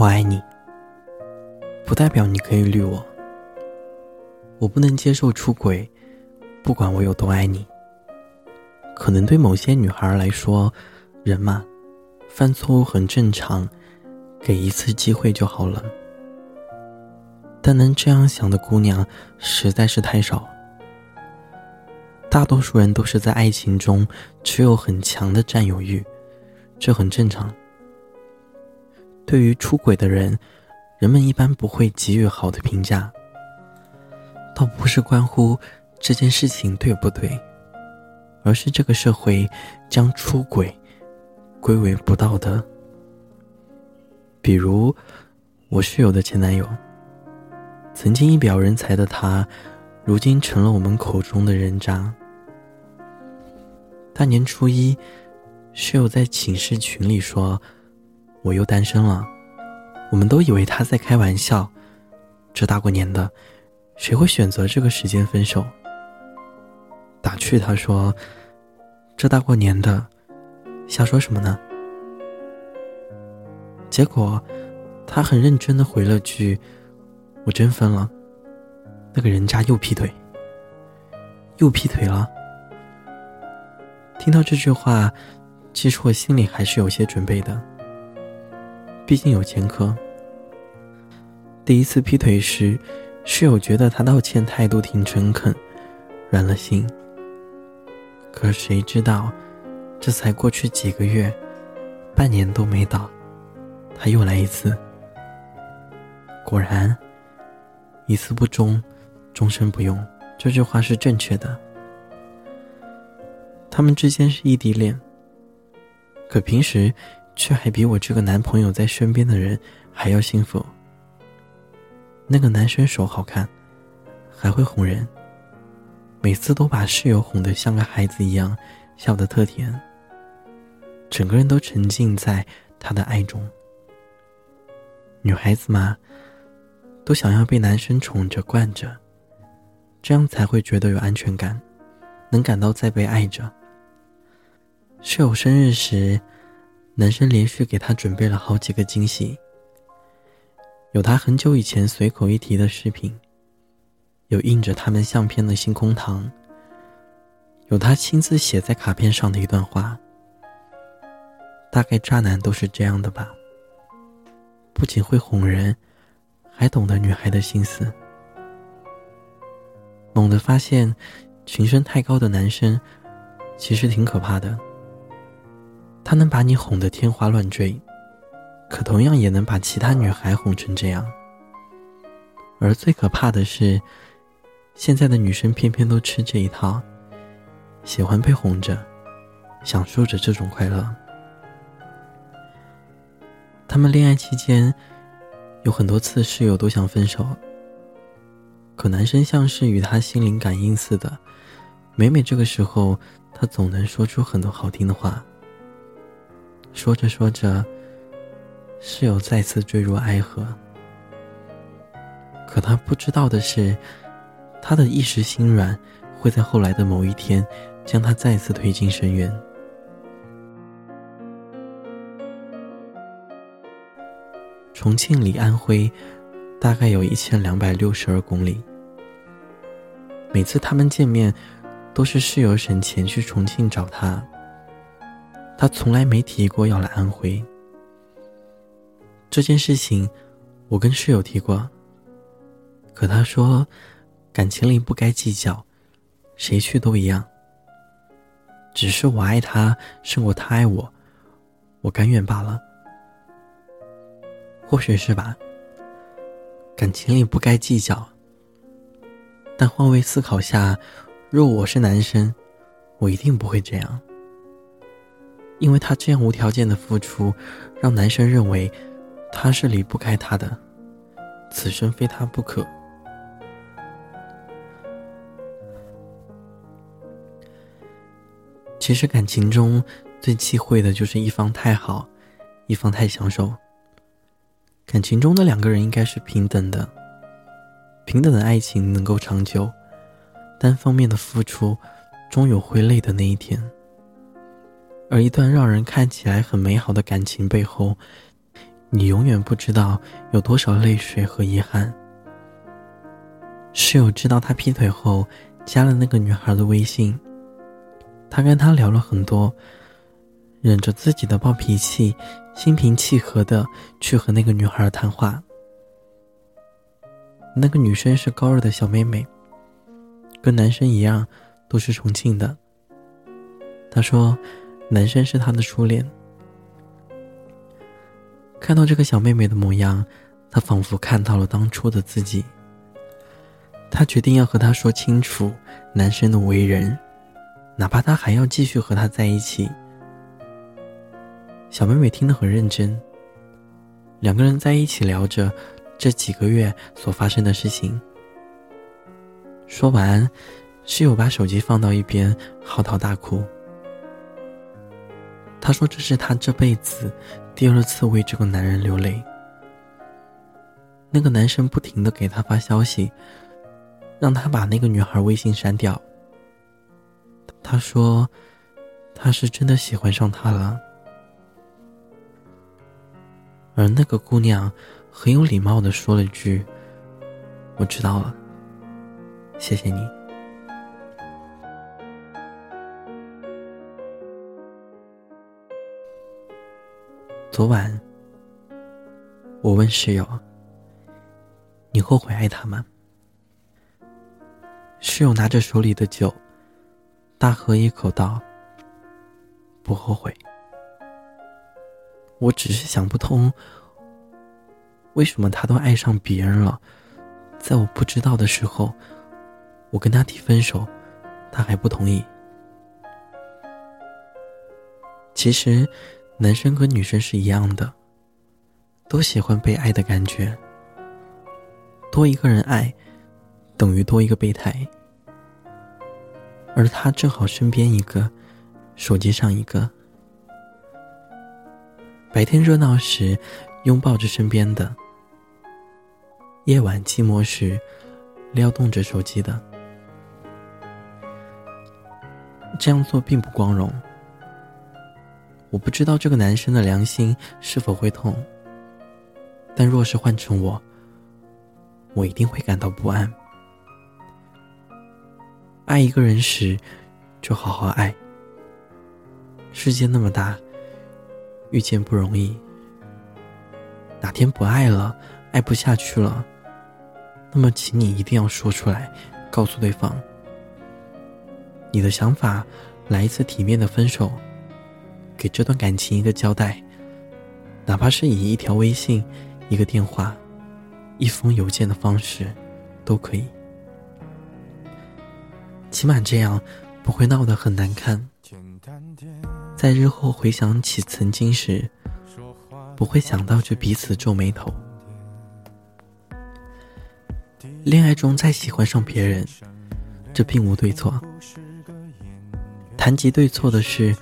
我爱你，不代表你可以绿我。我不能接受出轨，不管我有多爱你。可能对某些女孩来说，人嘛，犯错误很正常，给一次机会就好了。但能这样想的姑娘实在是太少。大多数人都是在爱情中持有很强的占有欲，这很正常。对于出轨的人，人们一般不会给予好的评价。倒不是关乎这件事情对不对，而是这个社会将出轨归为不道德。比如，我室友的前男友，曾经一表人才的他，如今成了我们口中的人渣。大年初一，室友在寝室群里说：“我又单身了。”我们都以为他在开玩笑。这大过年的，谁会选择这个时间分手？打趣他说：“这大过年的，瞎说什么呢？”结果，他很认真的回了句：“我真分了。”那个人渣又劈腿，又劈腿了。听到这句话，其实我心里还是有些准备的。毕竟有前科。第一次劈腿时，室友觉得他道歉态度挺诚恳，软了心。可谁知道，这才过去几个月，半年都没到，他又来一次。果然，一次不忠，终身不用。这句话是正确的。他们之间是异地恋，可平时却还比我这个男朋友在身边的人还要幸福。那个男生手好看，还会哄人，每次都把室友哄得像个孩子一样，笑得特甜。整个人都沉浸在他的爱中。女孩子嘛，都想要被男生宠着惯着，这样才会觉得有安全感，能感到在被爱着。室友生日时，男生连续给她准备了好几个惊喜。有他很久以前随口一提的视频，有印着他们相片的星空糖，有他亲自写在卡片上的一段话。大概渣男都是这样的吧，不仅会哄人，还懂得女孩的心思。猛地发现，情商太高的男生，其实挺可怕的。他能把你哄得天花乱坠，可同样也能把其他女孩哄成这样。而最可怕的是，现在的女生偏偏都吃这一套，喜欢被哄着，享受着这种快乐。他们恋爱期间，有很多次室友都想分手，可男生像是与他心灵感应似的，每每这个时候，他总能说出很多好听的话。说着说着，室友再次坠入爱河。可他不知道的是，他的一时心软，会在后来的某一天，将他再次推进深渊。重庆离安徽大概有一千两百六十二公里。每次他们见面，都是室友省钱去重庆找他。他从来没提过要来安徽。这件事情，我跟室友提过。可他说，感情里不该计较，谁去都一样。只是我爱他胜过他爱我，我甘愿罢了。或许是吧。感情里不该计较。但换位思考下，若我是男生，我一定不会这样。因为他这样无条件的付出，让男生认为他是离不开他的，此生非他不可。其实感情中最忌讳的就是一方太好，一方太享受。感情中的两个人应该是平等的，平等的爱情能够长久，单方面的付出终有会累的那一天。而一段让人看起来很美好的感情背后，你永远不知道有多少泪水和遗憾。室友知道他劈腿后，加了那个女孩的微信。他跟她聊了很多，忍着自己的暴脾气，心平气和的去和那个女孩谈话。那个女生是高二的小妹妹，跟男生一样，都是重庆的。她说，男生是她的初恋。看到这个小妹妹的模样，她仿佛看到了当初的自己。她决定要和他说清楚男生的为人。哪怕他还要继续和他在一起，小妹妹听得很认真。两个人在一起聊着这几个月所发生的事情。说完，室友把手机放到一边，嚎啕大哭。他说：“这是他这辈子第二次为这个男人流泪。”那个男生不停的给他发消息，让他把那个女孩微信删掉。他说：“他是真的喜欢上她了。”而那个姑娘很有礼貌的说了句：“我知道了，谢谢你。”昨晚，我问室友：“你后悔爱他吗？”室友拿着手里的酒。大喝一口道：“不后悔。我只是想不通，为什么他都爱上别人了，在我不知道的时候，我跟他提分手，他还不同意。其实，男生和女生是一样的，都喜欢被爱的感觉。多一个人爱，等于多一个备胎。”而他正好身边一个，手机上一个。白天热闹时，拥抱着身边的；夜晚寂寞时，撩动着手机的。这样做并不光荣。我不知道这个男生的良心是否会痛，但若是换成我，我一定会感到不安。爱一个人时，就好好爱。世界那么大，遇见不容易。哪天不爱了，爱不下去了，那么请你一定要说出来，告诉对方你的想法，来一次体面的分手，给这段感情一个交代，哪怕是以一条微信、一个电话、一封邮件的方式，都可以。起码这样不会闹得很难看，在日后回想起曾经时，不会想到就彼此皱眉头。恋爱中再喜欢上别人，这并无对错。谈及对错的是，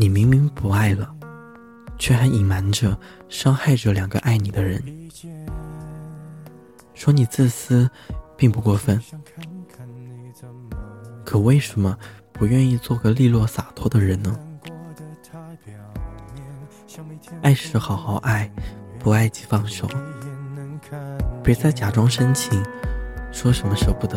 你明明不爱了，却还隐瞒着伤害着两个爱你的人，说你自私，并不过分。可为什么不愿意做个利落洒脱的人呢？爱是好好爱，不爱即放手。别再假装深情，说什么舍不得。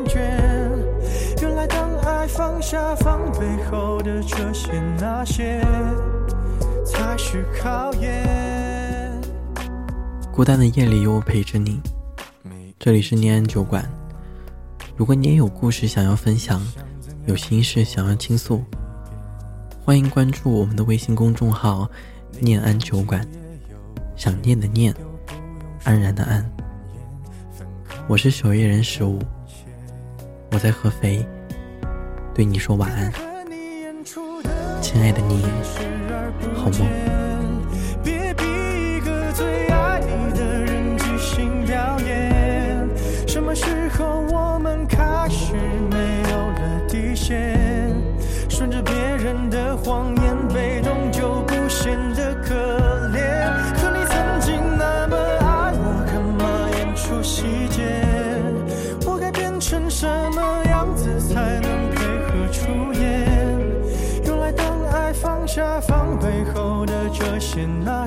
放下防备后的这些那些，才是考验。孤单的夜里有我陪着你，这里是念安酒馆。如果你也有故事想要分享，有心事想要倾诉，欢迎关注我们的微信公众号“念安酒馆”，想念的念，安然的安。我是守夜人十五，我在合肥，对你说晚安，亲爱的你，好梦。